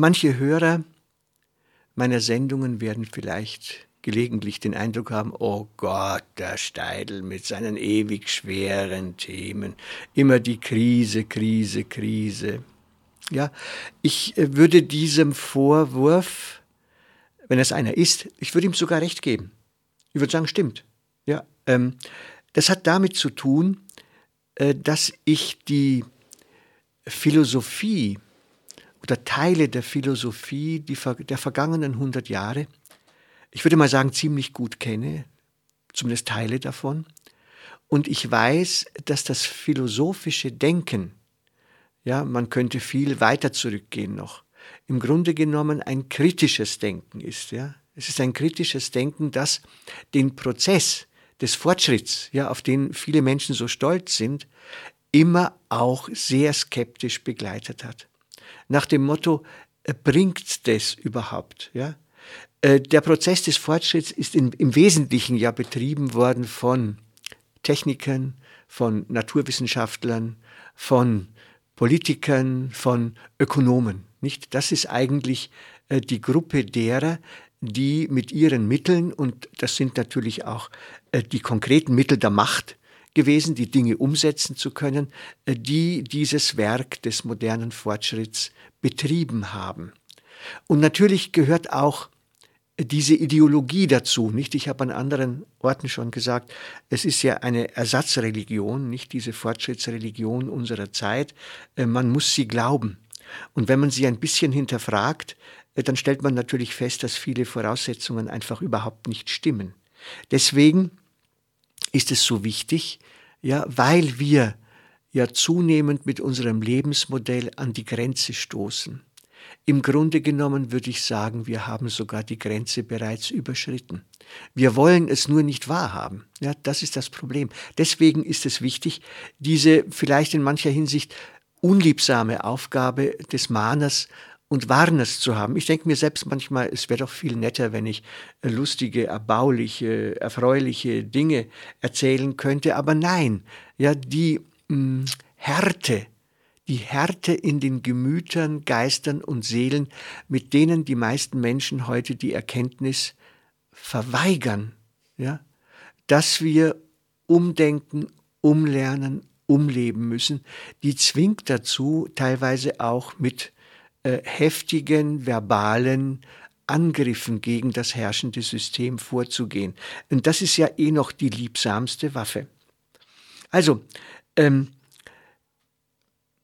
Manche Hörer meiner Sendungen werden vielleicht gelegentlich den Eindruck haben, oh Gott, der Steidel mit seinen ewig schweren Themen, immer die Krise, Krise, Krise. Ja, ich äh, würde diesem Vorwurf, wenn es einer ist, ich würde ihm sogar recht geben. Ich würde sagen, stimmt. Ja, ähm, das hat damit zu tun, äh, dass ich die Philosophie oder Teile der Philosophie die, der vergangenen 100 Jahre, ich würde mal sagen, ziemlich gut kenne, zumindest Teile davon. Und ich weiß, dass das philosophische Denken, ja, man könnte viel weiter zurückgehen noch, im Grunde genommen ein kritisches Denken ist. Ja. Es ist ein kritisches Denken, das den Prozess des Fortschritts, ja, auf den viele Menschen so stolz sind, immer auch sehr skeptisch begleitet hat nach dem Motto, äh, bringt das überhaupt? Ja? Äh, der Prozess des Fortschritts ist in, im Wesentlichen ja betrieben worden von Technikern, von Naturwissenschaftlern, von Politikern, von Ökonomen. Nicht? Das ist eigentlich äh, die Gruppe derer, die mit ihren Mitteln, und das sind natürlich auch die konkreten Mittel der Macht, gewesen, die Dinge umsetzen zu können, äh, die dieses Werk des modernen Fortschritts betrieben haben. Und natürlich gehört auch diese Ideologie dazu, nicht? Ich habe an anderen Orten schon gesagt, es ist ja eine Ersatzreligion, nicht diese Fortschrittsreligion unserer Zeit. Äh, man muss sie glauben. Und wenn man sie ein bisschen hinterfragt, äh, dann stellt man natürlich fest, dass viele Voraussetzungen einfach überhaupt nicht stimmen. Deswegen ist es so wichtig, ja, weil wir ja zunehmend mit unserem Lebensmodell an die Grenze stoßen. Im Grunde genommen würde ich sagen, wir haben sogar die Grenze bereits überschritten. Wir wollen es nur nicht wahrhaben. Ja, das ist das Problem. Deswegen ist es wichtig, diese vielleicht in mancher Hinsicht unliebsame Aufgabe des Mahners und Warners zu haben. Ich denke mir selbst manchmal, es wäre doch viel netter, wenn ich äh, lustige, erbauliche, erfreuliche Dinge erzählen könnte. Aber nein, ja, die mh, hm, Härte, die Härte in den Gemütern, Geistern und Seelen, mit denen die meisten Menschen heute die Erkenntnis verweigern, ja, dass wir umdenken, umlernen, umleben müssen, die zwingt dazu, teilweise auch mit äh, heftigen verbalen Angriffen gegen das herrschende System vorzugehen. Und das ist ja eh noch die liebsamste Waffe. Also, ähm,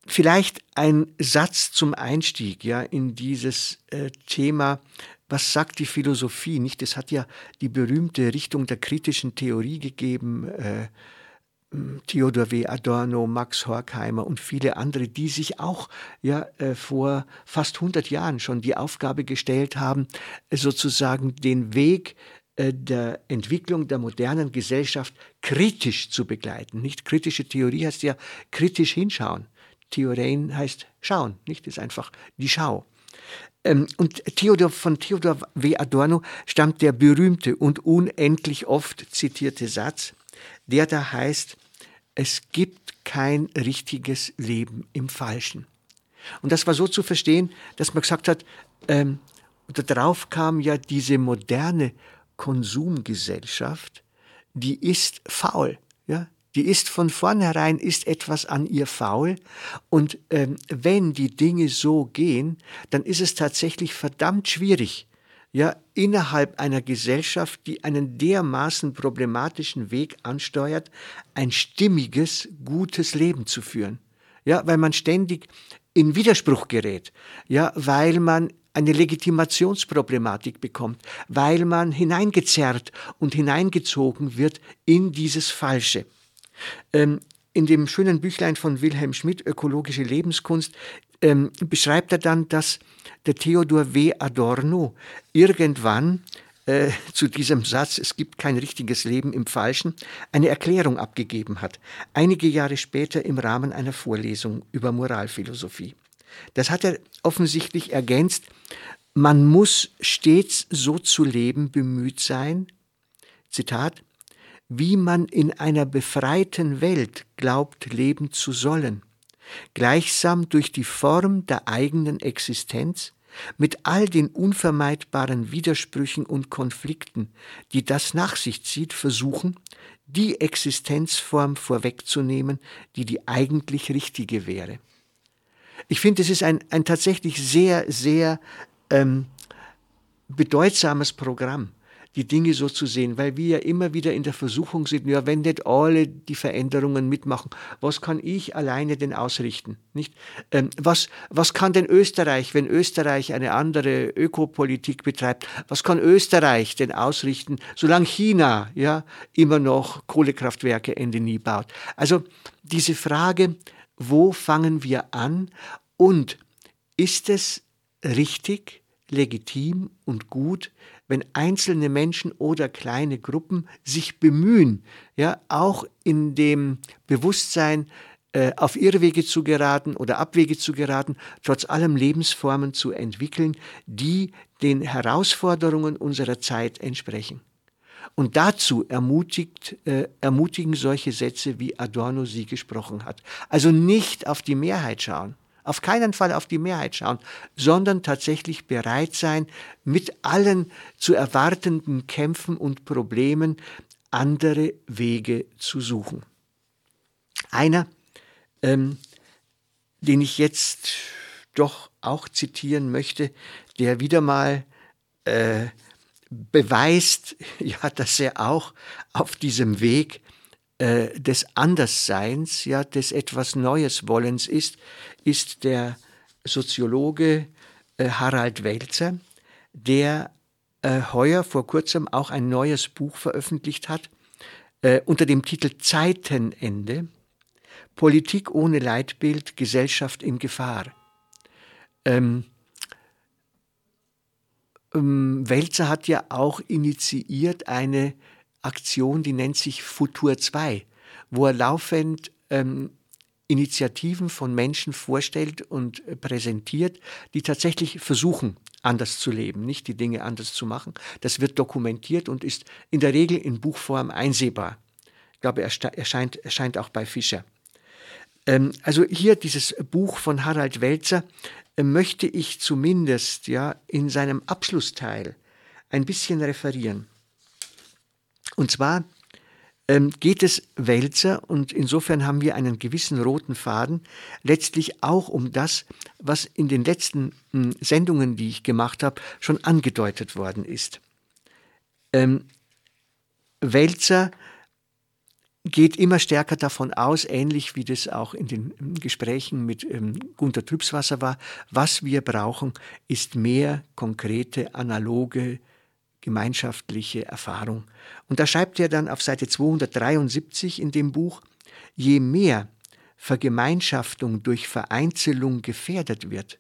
vielleicht ein Satz zum Einstieg ja, in dieses äh, Thema. Was sagt die Philosophie? Nicht? Es hat ja die berühmte Richtung der kritischen Theorie gegeben. Äh, Theodor W. Adorno, Max Horkheimer und viele andere, die sich auch ja äh, vor fast 100 Jahren schon die Aufgabe gestellt haben, äh, sozusagen den Weg äh, der Entwicklung der modernen Gesellschaft kritisch zu begleiten. Nicht kritische Theorie heißt ja kritisch hinschauen. Theorein heißt schauen, nicht? Ist einfach die Schau. Ähm, und Theodor, von Theodor W. Adorno stammt der berühmte und unendlich oft zitierte Satz, der da heißt, es gibt kein richtiges Leben im Falschen. Und das war so zu verstehen, dass man gesagt hat, ähm, darauf kam ja diese moderne Konsumgesellschaft, die ist faul, ja, die ist von vornherein ist etwas an ihr faul und ähm, wenn die Dinge so gehen, dann ist es tatsächlich verdammt schwierig, ja, innerhalb einer Gesellschaft, die einen dermaßen problematischen Weg ansteuert, ein stimmiges, gutes Leben zu führen. Ja, weil man ständig in Widerspruch gerät. Ja, weil man eine Legitimationsproblematik bekommt, weil man hineingezerrt und hineingezogen wird in dieses Falsche. Ähm, in dem schönen Büchlein von Wilhelm Schmidt, Ökologische Lebenskunst, ähm, beschreibt er dann, dass der Theodor W. Adorno irgendwann äh, zu diesem Satz, es gibt kein richtiges Leben im Falschen, eine Erklärung abgegeben hat, einige Jahre später im Rahmen einer Vorlesung über Moralphilosophie. Das hat er offensichtlich ergänzt, man muss stets so zu leben bemüht sein, Zitat, wie man in einer befreiten Welt glaubt leben zu sollen, gleichsam durch die Form der eigenen Existenz mit all den unvermeidbaren Widersprüchen und Konflikten, die das nach sich zieht, versuchen, die Existenzform vorwegzunehmen, die die eigentlich richtige wäre. Ich finde, es ist ein, ein tatsächlich sehr, sehr ähm, bedeutsames Programm die Dinge so zu sehen, weil wir ja immer wieder in der Versuchung sind, ja, wenn nicht alle die Veränderungen mitmachen, was kann ich alleine denn ausrichten? Nicht? Ähm, was, was kann denn Österreich, wenn Österreich eine andere Ökopolitik betreibt, was kann Österreich denn ausrichten, solange China ja immer noch Kohlekraftwerke Ende nie baut? Also diese Frage, wo fangen wir an und ist es richtig, legitim und gut, wenn einzelne Menschen oder kleine Gruppen sich bemühen, ja, auch in dem Bewusstsein, äh, auf Irrwege zu geraten oder Abwege zu geraten, trotz allem Lebensformen zu entwickeln, die den Herausforderungen unserer Zeit entsprechen. Und dazu ermutigt, äh, ermutigen solche Sätze, wie Adorno sie gesprochen hat. Also nicht auf die Mehrheit schauen, auf keinen Fall auf die Mehrheit schauen, sondern tatsächlich bereit sein, mit allen zu erwartenden Kämpfen und Problemen andere Wege zu suchen. Einer, ähm, den ich jetzt doch auch zitieren möchte, der wieder mal äh, beweist, ja, dass er auch auf diesem Weg äh, des Andersseins, ja, des etwas Neues Wollens ist, ist der Soziologe äh, Harald Welzer, der äh, heuer vor kurzem auch ein neues Buch veröffentlicht hat äh, unter dem Titel Zeitenende. Politik ohne Leitbild, Gesellschaft in Gefahr. Ähm, ähm, Welzer hat ja auch initiiert eine Aktion, die nennt sich Futur 2, wo er laufend ähm, Initiativen von Menschen vorstellt und äh, präsentiert, die tatsächlich versuchen, anders zu leben, nicht die Dinge anders zu machen. Das wird dokumentiert und ist in der Regel in Buchform einsehbar. Ich glaube, er erscheint, erscheint auch bei Fischer. Ähm, also hier dieses Buch von Harald Welzer äh, möchte ich zumindest ja in seinem Abschlussteil ein bisschen referieren. Und zwar ähm, geht es Wälzer und insofern haben wir einen gewissen roten Faden, letztlich auch um das, was in den letzten hm, Sendungen, die ich gemacht habe, schon angedeutet worden ist. Ähm, Wälzer geht immer stärker davon aus, ähnlich wie das auch in den hm, Gesprächen mit ähm, Gunter Trübswasser war, was wir brauchen, ist mehr konkrete, analoge gemeinschaftliche Erfahrung. Und da schreibt er dann auf Seite 273 in dem Buch, je mehr Vergemeinschaftung durch Vereinzelung gefährdet wird,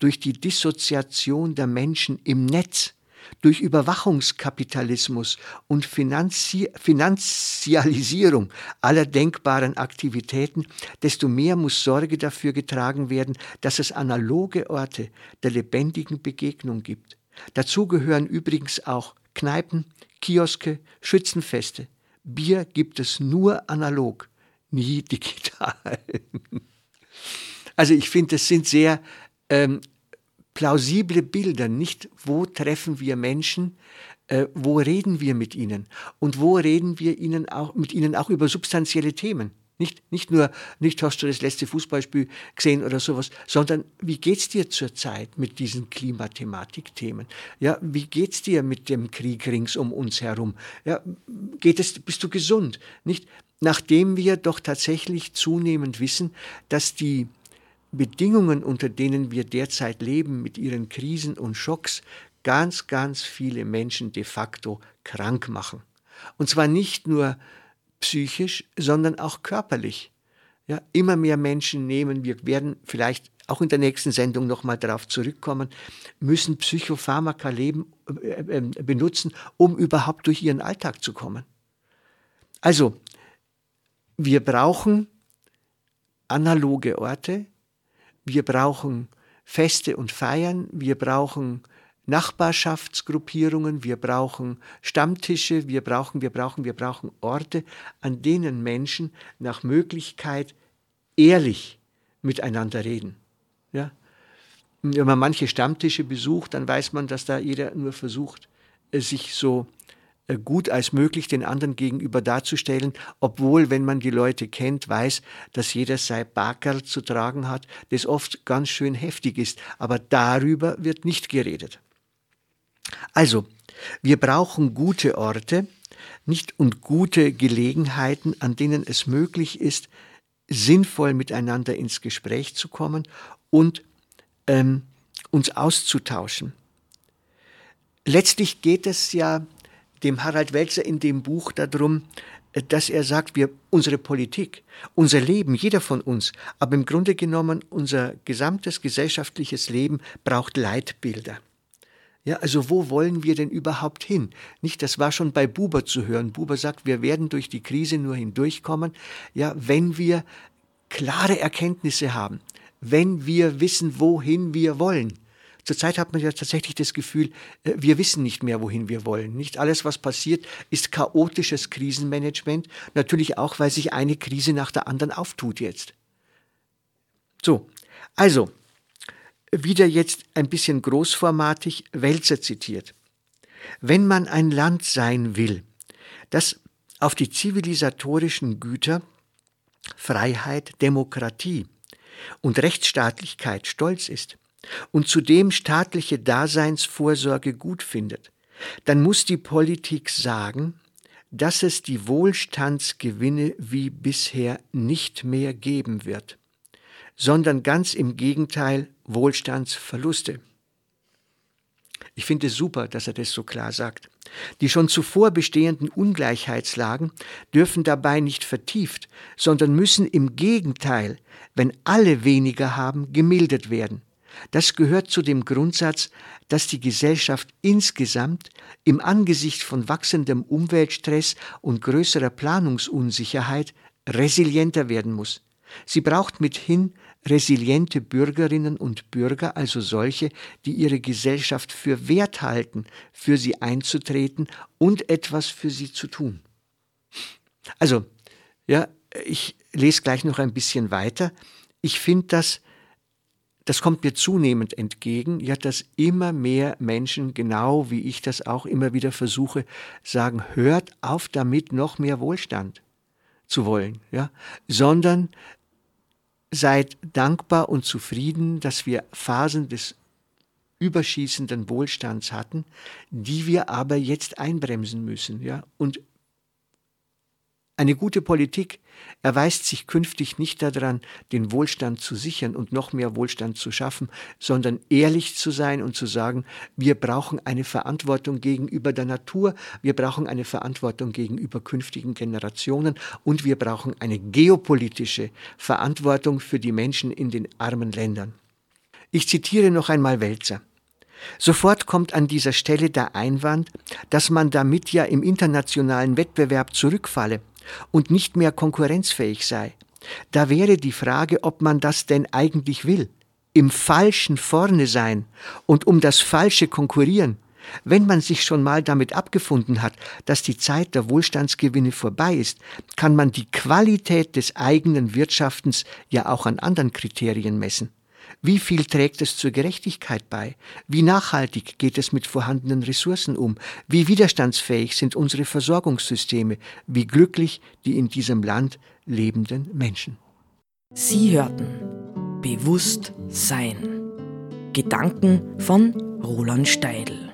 durch die Dissoziation der Menschen im Netz, durch Überwachungskapitalismus und Finanzi Finanzialisierung aller denkbaren Aktivitäten, desto mehr muss Sorge dafür getragen werden, dass es analoge Orte der lebendigen Begegnung gibt, Dazu gehören übrigens auch Kneipen, Kioske, Schützenfeste. Bier gibt es nur analog, nie digital. also ich finde, das sind sehr ähm, plausible Bilder, nicht wo treffen wir Menschen, äh, wo reden wir mit ihnen und wo reden wir ihnen auch, mit ihnen auch über substanzielle Themen. Nicht, nicht nur, nicht hast du das letzte Fußballspiel gesehen oder sowas, sondern wie geht's dir zurzeit mit diesen Klimathematikthemen? Ja, wie geht's dir mit dem Krieg rings um uns herum? Ja, geht es, bist du gesund? Nicht, nachdem wir doch tatsächlich zunehmend wissen, dass die Bedingungen, unter denen wir derzeit leben, mit ihren Krisen und Schocks, ganz, ganz viele Menschen de facto krank machen. Und zwar nicht nur psychisch, sondern auch körperlich. Ja, immer mehr Menschen nehmen, wir werden vielleicht auch in der nächsten Sendung nochmal darauf zurückkommen, müssen Psychopharmaka leben, äh, äh, benutzen, um überhaupt durch ihren Alltag zu kommen. Also, wir brauchen analoge Orte, wir brauchen Feste und Feiern, wir brauchen Nachbarschaftsgruppierungen, wir brauchen Stammtische, wir brauchen, wir brauchen, wir brauchen Orte, an denen Menschen nach Möglichkeit ehrlich miteinander reden. Ja? Wenn man manche Stammtische besucht, dann weiß man, dass da jeder nur versucht, sich so äh, gut als möglich den anderen gegenüber darzustellen, obwohl, wenn man die Leute kennt, weiß, dass jeder sein Bakerl zu tragen hat, das oft ganz schön heftig ist. Aber darüber wird nicht geredet. Also, wir brauchen gute Orte nicht und gute Gelegenheiten, an denen es möglich ist, sinnvoll miteinander ins Gespräch zu kommen und ähm, uns auszutauschen. Letztlich geht es ja dem Harald Welzer in dem Buch darum, äh, dass er sagt, wir, unsere Politik, unser Leben, jeder von uns, aber im Grunde genommen unser gesamtes gesellschaftliches Leben braucht Leitbilder. Ja, also wo wollen wir denn überhaupt hin? Nicht, das war schon bei Buber zu hören. Buber sagt, wir werden durch die Krise nur hindurchkommen, ja, wenn wir klare Erkenntnisse haben, wenn wir wissen, wohin wir wollen. Zurzeit hat man ja tatsächlich das Gefühl, äh, wir wissen nicht mehr, wohin wir wollen. Nicht alles, was passiert, ist chaotisches Krisenmanagement. Natürlich auch, weil sich eine Krise nach der anderen auftut jetzt. So, also, wieder jetzt ein bisschen großformatig Wälzer zitiert. Wenn man ein Land sein will, das auf die zivilisatorischen Güter Freiheit, Demokratie und Rechtsstaatlichkeit stolz ist, und zudem staatliche Daseinsvorsorge gut findet, dann muss die Politik sagen, dass es die Wohlstandsgewinne wie bisher nicht mehr geben wird, sondern ganz im Gegenteil Wohlstandsverluste. Ich finde es super, dass er das so klar sagt. Die schon zuvor bestehenden Ungleichheitslagen dürfen dabei nicht vertieft, sondern müssen im Gegenteil, wenn alle weniger haben, gemildert werden. Das gehört zu dem Grundsatz, dass die Gesellschaft insgesamt im Angesicht von wachsendem Umweltstress und größerer Planungsunsicherheit resilienter werden muss. Sie braucht mithin resiliente Bürgerinnen und Bürger, also solche, die ihre Gesellschaft für wert halten, für sie einzutreten und etwas für sie zu tun. Also, ja, ich lese gleich noch ein bisschen weiter. Ich finde das das kommt mir zunehmend entgegen, ja, dass immer mehr Menschen, genau wie ich das auch immer wieder versuche, sagen, hört auf damit, noch mehr Wohlstand zu wollen, ja, sondern seid dankbar und zufrieden, dass wir Phasen des überschießenden Wohlstands hatten, die wir aber jetzt einbremsen müssen, ja, und eine gute Politik erweist sich künftig nicht daran, den Wohlstand zu sichern und noch mehr Wohlstand zu schaffen, sondern ehrlich zu sein und zu sagen, wir brauchen eine Verantwortung gegenüber der Natur, wir brauchen eine Verantwortung gegenüber künftigen Generationen und wir brauchen eine geopolitische Verantwortung für die Menschen in den armen Ländern. Ich zitiere noch einmal Welzer. Sofort kommt an dieser Stelle der Einwand, dass man damit ja im internationalen Wettbewerb zurückfalle und nicht mehr konkurrenzfähig sei. Da wäre die Frage, ob man das denn eigentlich will. Im Falschen vorne sein und um das Falsche konkurrieren. Wenn man sich schon mal damit abgefunden hat, dass die Zeit der Wohlstandsgewinne vorbei ist, kann man die Qualität des eigenen Wirtschaftens ja auch an anderen Kriterien messen. Wie viel trägt es zur Gerechtigkeit bei? Wie nachhaltig geht es mit vorhandenen Ressourcen um? Wie widerstandsfähig sind unsere Versorgungssysteme? Wie glücklich die in diesem Land lebenden Menschen? Sie hörten Bewusst Sein. Gedanken von Roland Steidl.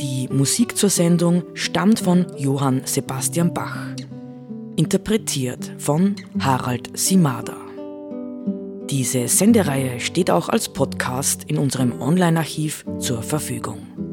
Die Musik zur Sendung stammt von Johann Sebastian Bach. Interpretiert von Harald Simada. Diese Sendereihe steht auch als Podcast in unserem Online-Archiv zur Verfügung.